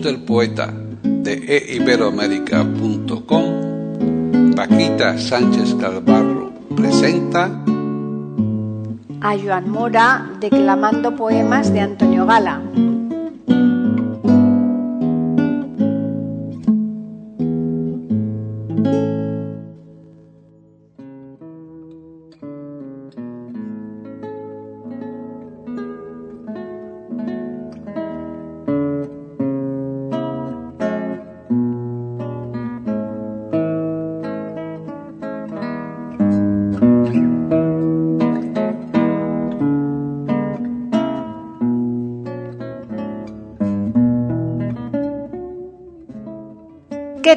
Del poeta de eiberoamérica.com, Paquita Sánchez Calvarro presenta a Joan Mora declamando poemas de Antonio Gala.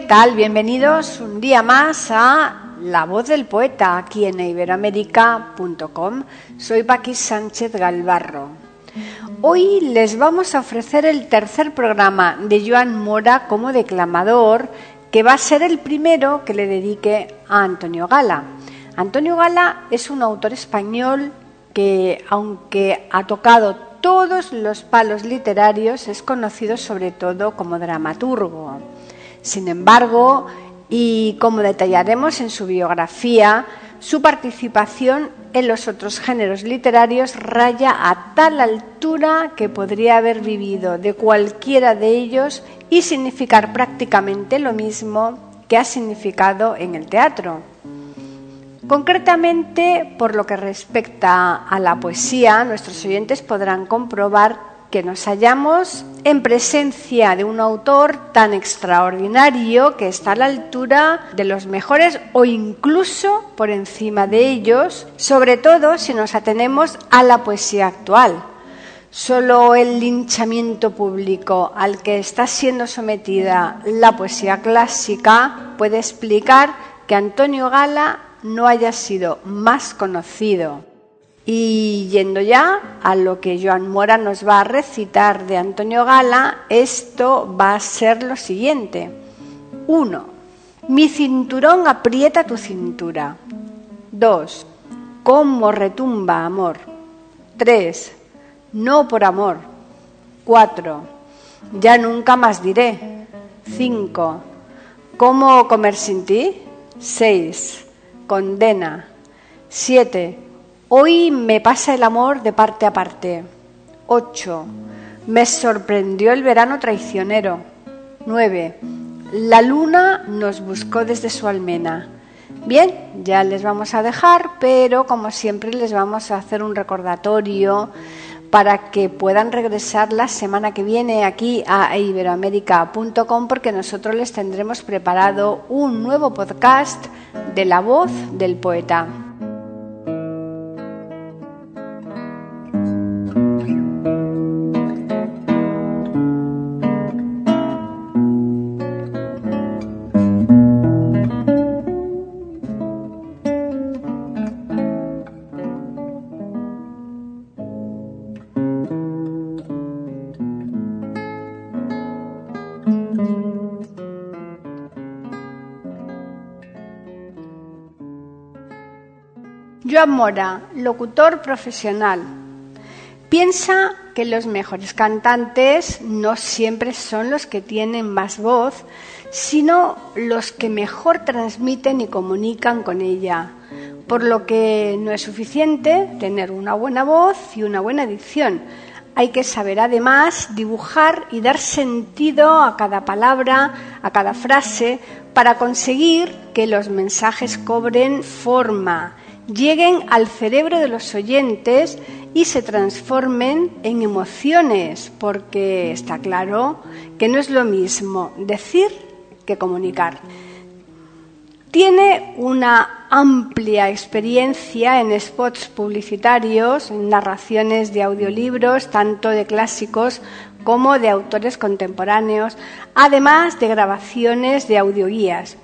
¿Qué tal? Bienvenidos un día más a La Voz del Poeta aquí en iberoamérica.com. Soy Paqui Sánchez Galvarro. Hoy les vamos a ofrecer el tercer programa de Joan Mora como declamador, que va a ser el primero que le dedique a Antonio Gala. Antonio Gala es un autor español que, aunque ha tocado todos los palos literarios, es conocido sobre todo como dramaturgo. Sin embargo, y como detallaremos en su biografía, su participación en los otros géneros literarios raya a tal altura que podría haber vivido de cualquiera de ellos y significar prácticamente lo mismo que ha significado en el teatro. Concretamente, por lo que respecta a la poesía, nuestros oyentes podrán comprobar que nos hallamos en presencia de un autor tan extraordinario que está a la altura de los mejores o incluso por encima de ellos, sobre todo si nos atenemos a la poesía actual. Solo el linchamiento público al que está siendo sometida la poesía clásica puede explicar que Antonio Gala no haya sido más conocido y yendo ya a lo que Joan Mora nos va a recitar de Antonio Gala, esto va a ser lo siguiente. Uno, Mi cinturón aprieta tu cintura. Dos, Cómo retumba amor. Tres, No por amor. Cuatro, Ya nunca más diré. Cinco, ¿Cómo comer sin ti? Seis, Condena. Siete, Hoy me pasa el amor de parte a parte. 8. Me sorprendió el verano traicionero. 9. La luna nos buscó desde su almena. Bien, ya les vamos a dejar, pero como siempre les vamos a hacer un recordatorio para que puedan regresar la semana que viene aquí a iberoamérica.com porque nosotros les tendremos preparado un nuevo podcast de la voz del poeta. Mora, locutor profesional. Piensa que los mejores cantantes no siempre son los que tienen más voz, sino los que mejor transmiten y comunican con ella, por lo que no es suficiente tener una buena voz y una buena dicción. Hay que saber además dibujar y dar sentido a cada palabra, a cada frase, para conseguir que los mensajes cobren forma lleguen al cerebro de los oyentes y se transformen en emociones, porque está claro que no es lo mismo decir que comunicar. Tiene una amplia experiencia en spots publicitarios, en narraciones de audiolibros, tanto de clásicos como de autores contemporáneos, además de grabaciones de audioguías.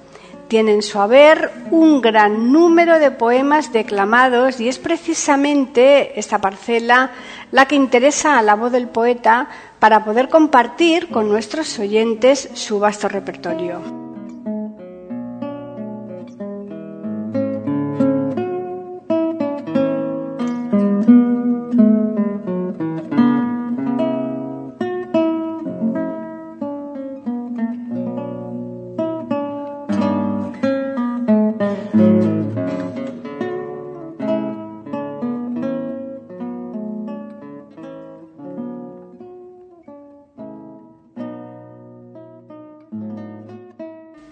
Tiene en su haber un gran número de poemas declamados y es precisamente esta parcela la que interesa a la voz del poeta para poder compartir con nuestros oyentes su vasto repertorio.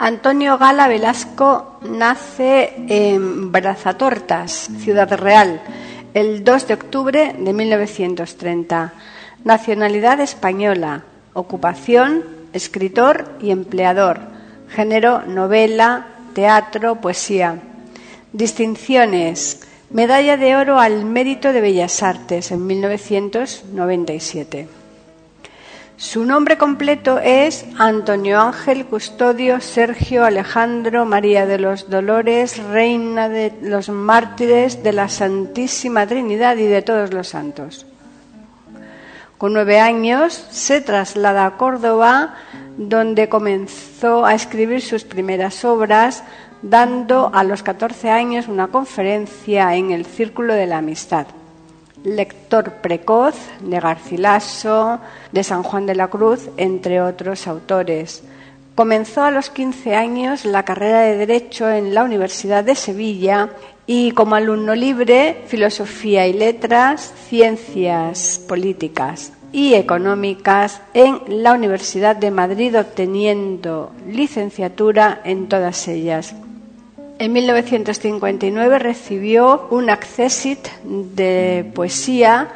Antonio Gala Velasco nace en Brazatortas, Ciudad Real, el 2 de octubre de 1930. Nacionalidad española, ocupación, escritor y empleador, género, novela, teatro, poesía. Distinciones, medalla de oro al mérito de Bellas Artes en 1997. Su nombre completo es Antonio Ángel Custodio Sergio Alejandro María de los Dolores, Reina de los Mártires de la Santísima Trinidad y de todos los santos. Con nueve años se traslada a Córdoba, donde comenzó a escribir sus primeras obras, dando a los catorce años una conferencia en el Círculo de la Amistad lector precoz de Garcilaso, de San Juan de la Cruz, entre otros autores. Comenzó a los 15 años la carrera de Derecho en la Universidad de Sevilla y como alumno libre, Filosofía y Letras, Ciencias Políticas y Económicas en la Universidad de Madrid, obteniendo licenciatura en todas ellas. En 1959 recibió un accessit de poesía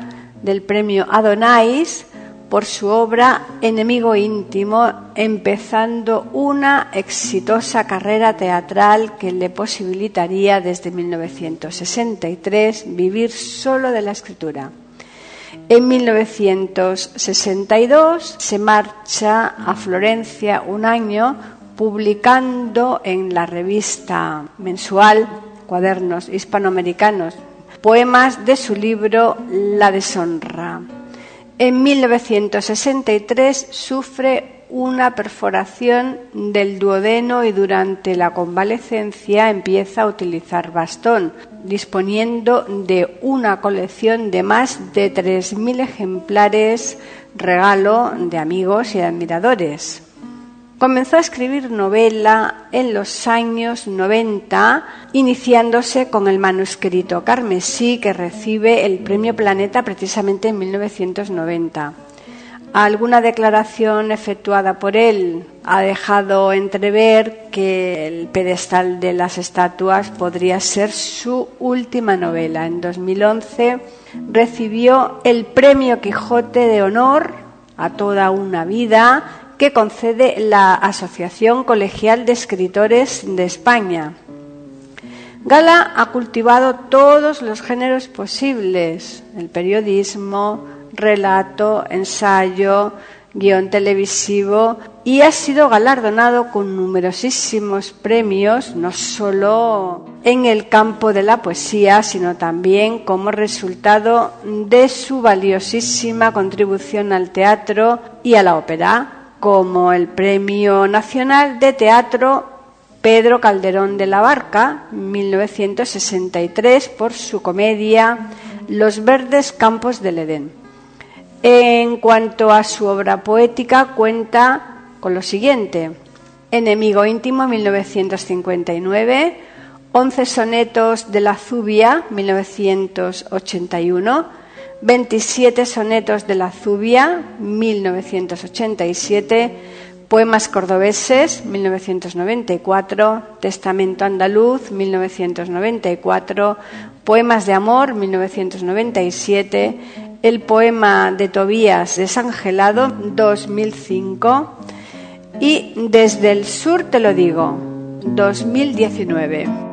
del premio Adonais por su obra Enemigo íntimo, empezando una exitosa carrera teatral que le posibilitaría desde 1963 vivir solo de la escritura. En 1962 se marcha a Florencia un año publicando en la revista mensual Cuadernos Hispanoamericanos poemas de su libro La deshonra. En 1963 sufre una perforación del duodeno y durante la convalecencia empieza a utilizar bastón, disponiendo de una colección de más de 3.000 ejemplares regalo de amigos y admiradores. Comenzó a escribir novela en los años 90, iniciándose con el manuscrito Carmesí, que recibe el Premio Planeta precisamente en 1990. Alguna declaración efectuada por él ha dejado entrever que el pedestal de las estatuas podría ser su última novela. En 2011 recibió el Premio Quijote de Honor a toda una vida que concede la Asociación Colegial de Escritores de España. Gala ha cultivado todos los géneros posibles, el periodismo, relato, ensayo, guion televisivo y ha sido galardonado con numerosísimos premios, no solo en el campo de la poesía, sino también como resultado de su valiosísima contribución al teatro y a la ópera como el Premio Nacional de Teatro Pedro Calderón de la Barca, 1963, por su comedia Los verdes campos del Edén. En cuanto a su obra poética, cuenta con lo siguiente. Enemigo íntimo, 1959, Once sonetos de la Zubia, 1981, 27 sonetos de la Zubia, 1987, Poemas cordobeses, 1994, Testamento andaluz, 1994, Poemas de amor, 1997, el poema de Tobías desangelado, 2005, y Desde el sur te lo digo, 2019.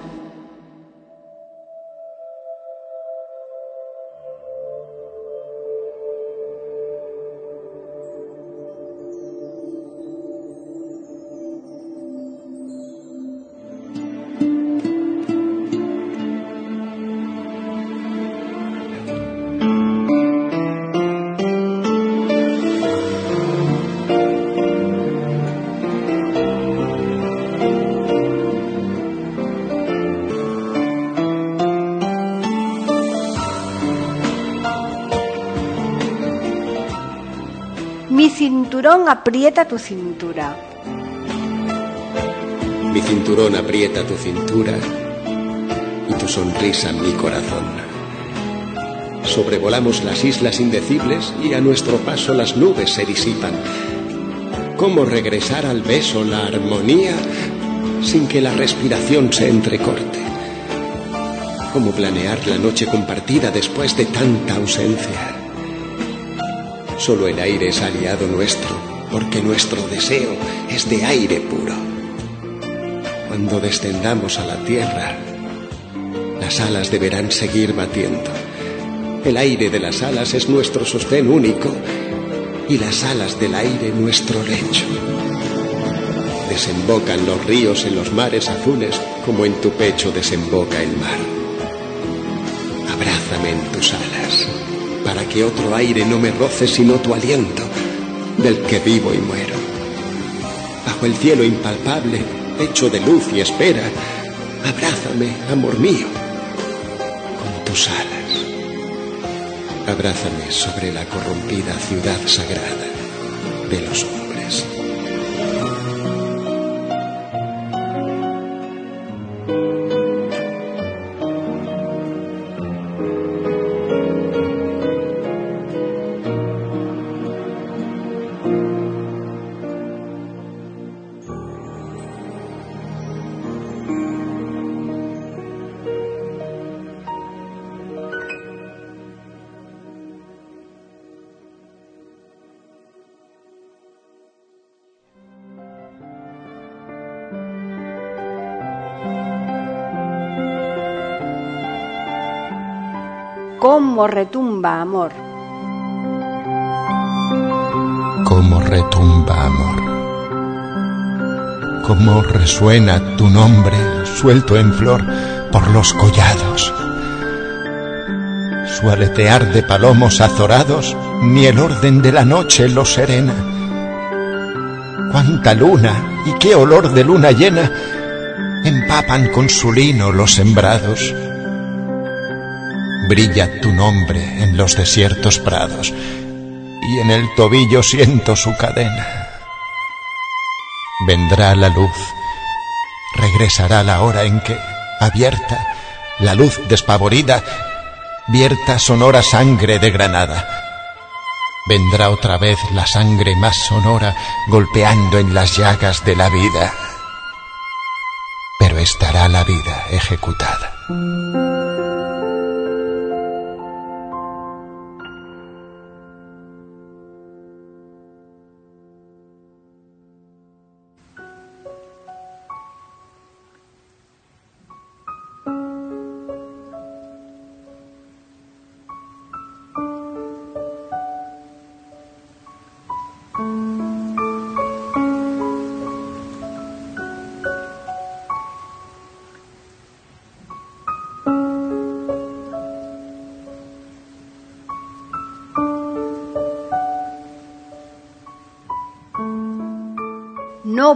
cinturón aprieta tu cintura. Mi cinturón aprieta tu cintura y tu sonrisa mi corazón. Sobrevolamos las islas indecibles y a nuestro paso las nubes se disipan. ¿Cómo regresar al beso la armonía sin que la respiración se entrecorte? ¿Cómo planear la noche compartida después de tanta ausencia? Solo el aire es aliado nuestro, porque nuestro deseo es de aire puro. Cuando descendamos a la tierra, las alas deberán seguir batiendo. El aire de las alas es nuestro sostén único y las alas del aire nuestro lecho. Desembocan los ríos en los mares azules como en tu pecho desemboca el mar. Abrázame en tus alas para que otro aire no me roce sino tu aliento, del que vivo y muero. Bajo el cielo impalpable, hecho de luz y espera, abrázame, amor mío, con tus alas. Abrázame sobre la corrompida ciudad sagrada de los cómo retumba amor. Cómo retumba amor. Cómo resuena tu nombre suelto en flor por los collados. Su aletear de palomos azorados ni el orden de la noche lo serena. Cuánta luna y qué olor de luna llena empapan con su lino los sembrados brilla tu nombre en los desiertos prados y en el tobillo siento su cadena. Vendrá la luz, regresará la hora en que, abierta, la luz despavorida, vierta sonora sangre de granada. Vendrá otra vez la sangre más sonora golpeando en las llagas de la vida, pero estará la vida ejecutada.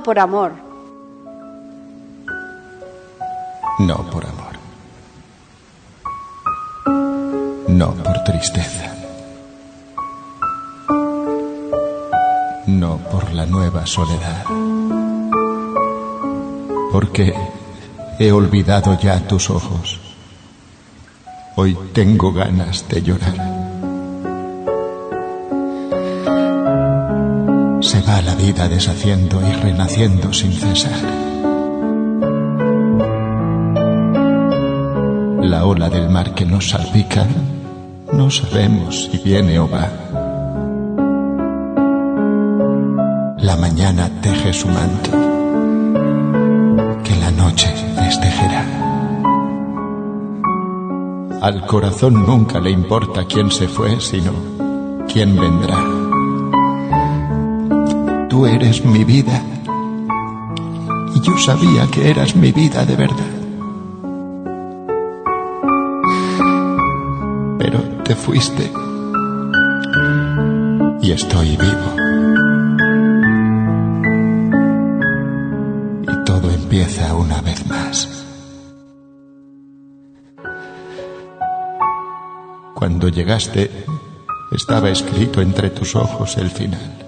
Por amor. No por amor. no por tristeza. No por la nueva soledad. Porque he olvidado ya tus ojos. Hoy tengo ganas de llorar. La vida deshaciendo y renaciendo sin cesar. La ola del mar que nos salpica, no sabemos si viene o va. La mañana teje su manto, que la noche destejerá. Al corazón nunca le importa quién se fue, sino quién vendrá. Tú eres mi vida y yo sabía que eras mi vida de verdad. Pero te fuiste y estoy vivo. Y todo empieza una vez más. Cuando llegaste, estaba escrito entre tus ojos el final.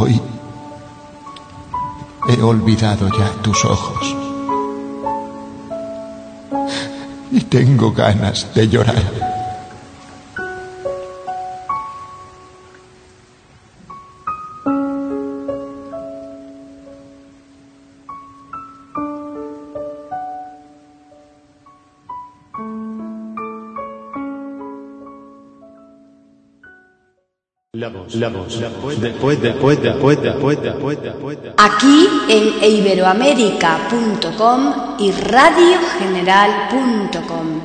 Hoy he olvidado ya tus ojos. Y tengo ganas de llorar. Aquí en iberoamérica.com y radiogeneral.com.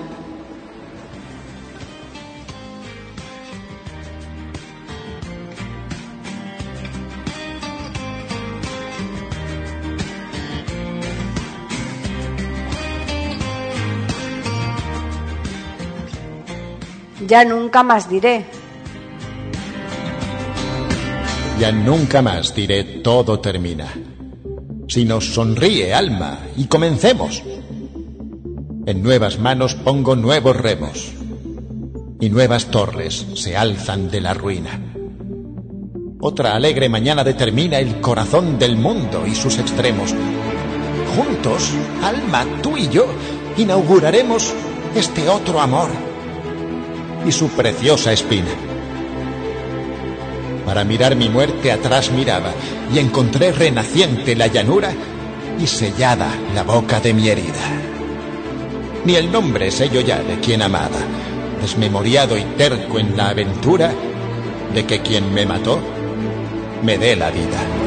Ya nunca más diré. Ya nunca más diré todo termina. Si nos sonríe, alma, y comencemos. En nuevas manos pongo nuevos remos, y nuevas torres se alzan de la ruina. Otra alegre mañana determina el corazón del mundo y sus extremos. Juntos, alma, tú y yo, inauguraremos este otro amor y su preciosa espina. Para mirar mi muerte atrás miraba y encontré renaciente la llanura y sellada la boca de mi herida. Ni el nombre sé yo ya de quien amaba, desmemoriado y terco en la aventura de que quien me mató me dé la vida.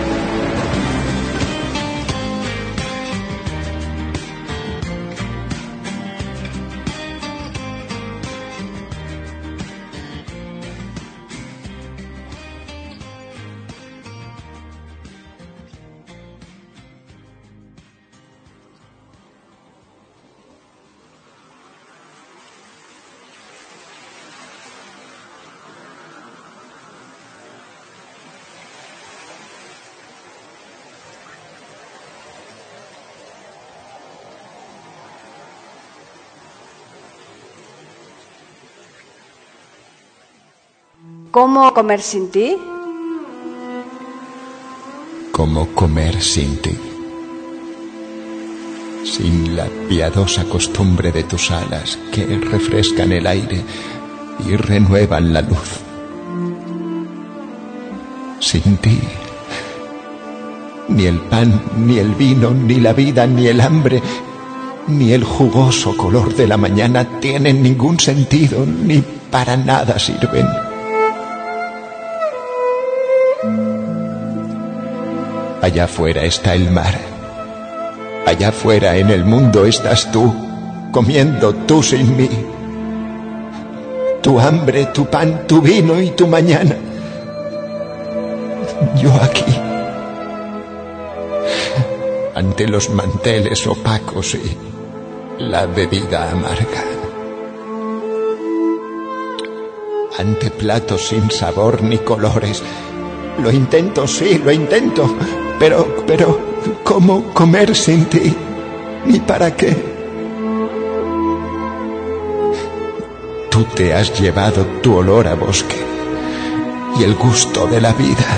¿Cómo comer sin ti? ¿Cómo comer sin ti? Sin la piadosa costumbre de tus alas que refrescan el aire y renuevan la luz. Sin ti, ni el pan, ni el vino, ni la vida, ni el hambre, ni el jugoso color de la mañana tienen ningún sentido, ni para nada sirven. Allá afuera está el mar. Allá afuera en el mundo estás tú, comiendo tú sin mí. Tu hambre, tu pan, tu vino y tu mañana. Yo aquí. Ante los manteles opacos y la bebida amarga. Ante platos sin sabor ni colores. Lo intento, sí, lo intento. Pero, pero, ¿cómo comer sin ti? ¿Ni para qué? tú te has llevado tu olor a bosque y el gusto de la vida.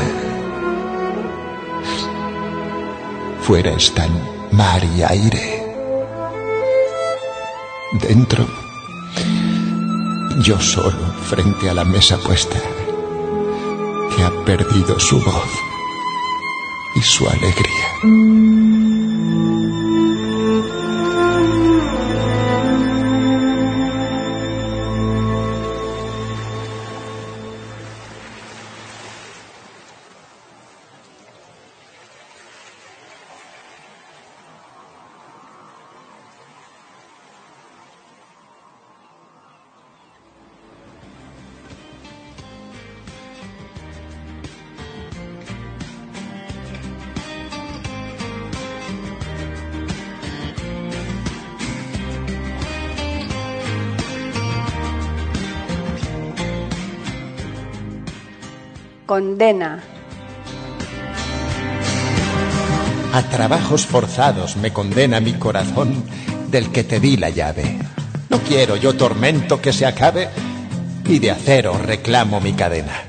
Fuera están mar y aire. Dentro, yo solo frente a la mesa puesta, que ha perdido su voz y su alegría. Condena. A trabajos forzados me condena mi corazón del que te di la llave. No quiero yo tormento que se acabe y de acero reclamo mi cadena.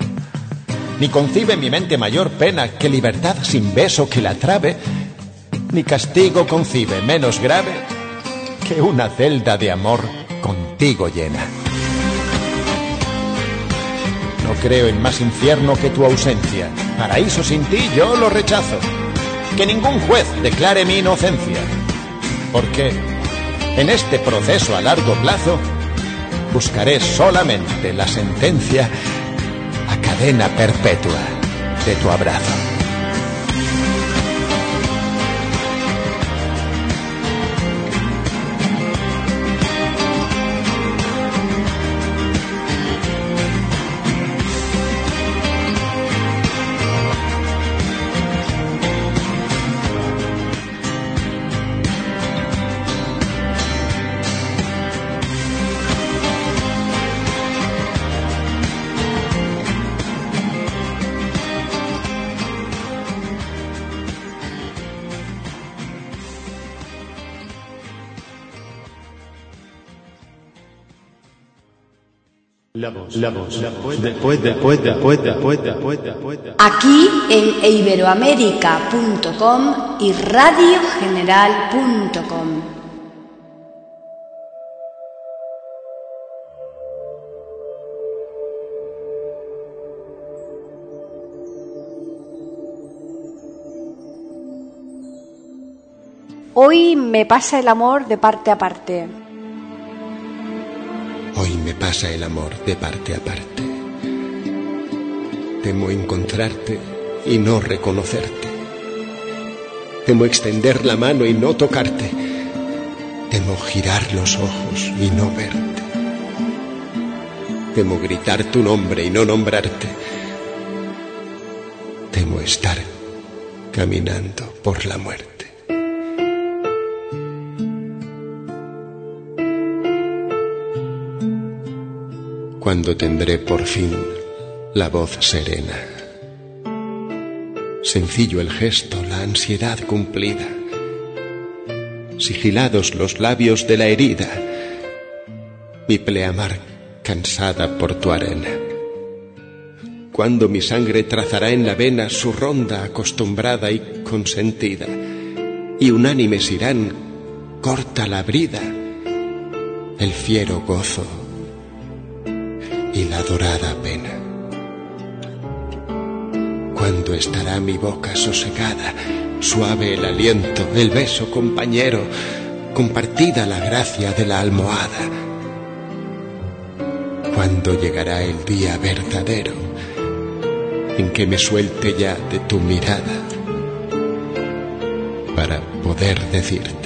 Ni concibe mi mente mayor pena que libertad sin beso que la trabe, ni castigo concibe menos grave que una celda de amor contigo llena. No creo en más infierno que tu ausencia. Paraíso sin ti yo lo rechazo. Que ningún juez declare mi inocencia. Porque en este proceso a largo plazo buscaré solamente la sentencia a cadena perpetua de tu abrazo. Aquí en iberoamérica.com y radiogeneral.com. Hoy me pasa el amor de parte a parte. Hoy me pasa el amor de parte a parte. Temo encontrarte y no reconocerte. Temo extender la mano y no tocarte. Temo girar los ojos y no verte. Temo gritar tu nombre y no nombrarte. Temo estar caminando por la muerte. Cuando tendré por fin la voz serena. Sencillo el gesto, la ansiedad cumplida. Sigilados los labios de la herida, mi pleamar cansada por tu arena. Cuando mi sangre trazará en la vena su ronda acostumbrada y consentida, y unánimes irán, corta la brida, el fiero gozo estará mi boca sosegada, suave el aliento, el beso compañero, compartida la gracia de la almohada. Cuando llegará el día verdadero en que me suelte ya de tu mirada para poder decirte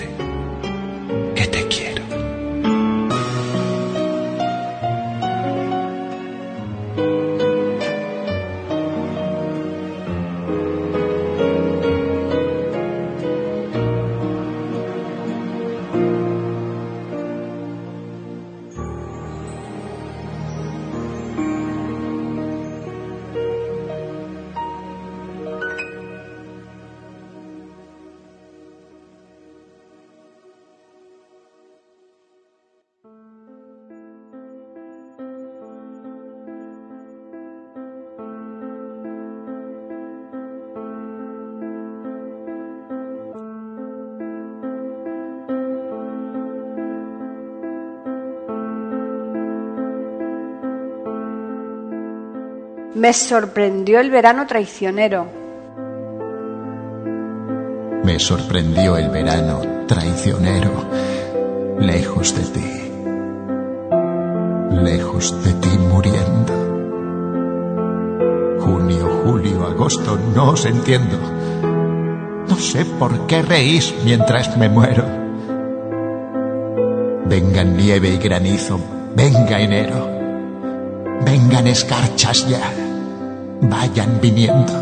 Me sorprendió el verano traicionero. Me sorprendió el verano traicionero, lejos de ti, lejos de ti muriendo. Junio, julio, agosto, no os entiendo. No sé por qué reís mientras me muero. Vengan nieve y granizo, venga enero. Vengan escarchas ya, vayan viniendo.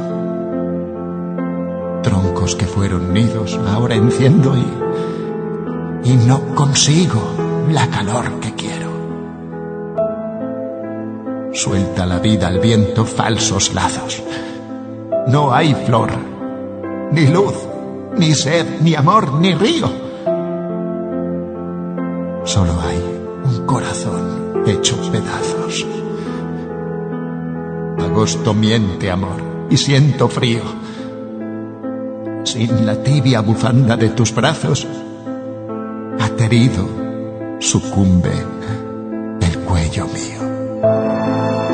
Troncos que fueron nidos ahora enciendo y, y no consigo la calor que quiero. Suelta la vida al viento falsos lazos. No hay flor, ni luz, ni sed, ni amor, ni río. Solo hay un corazón hecho pedazos. Agosto miente amor y siento frío. Sin la tibia bufanda de tus brazos, aterido sucumbe el cuello mío.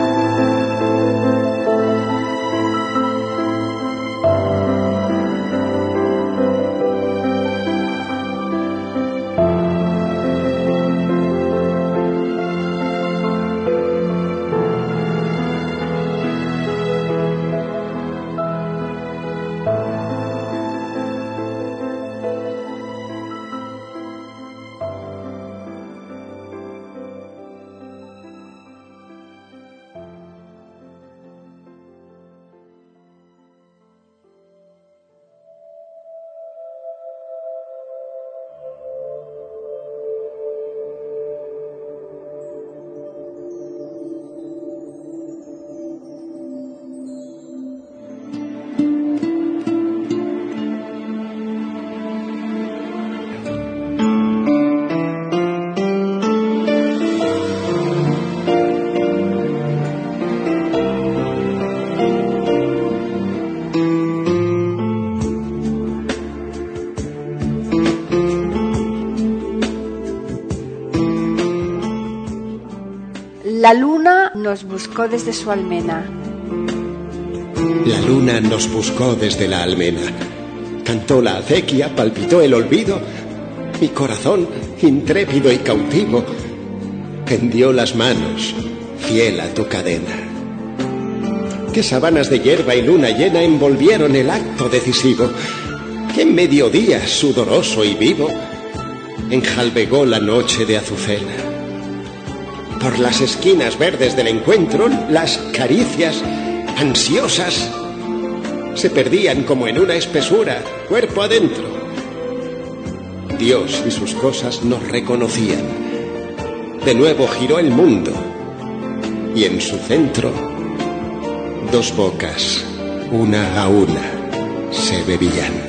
Nos buscó desde su almena. La luna nos buscó desde la almena. Cantó la acequia, palpitó el olvido. Mi corazón, intrépido y cautivo, tendió las manos, fiel a tu cadena. Qué sabanas de hierba y luna llena envolvieron el acto decisivo. Qué mediodía sudoroso y vivo enjalbegó la noche de azucena. Por las esquinas verdes del encuentro, las caricias ansiosas se perdían como en una espesura, cuerpo adentro. Dios y sus cosas nos reconocían. De nuevo giró el mundo y en su centro dos bocas, una a una, se bebían.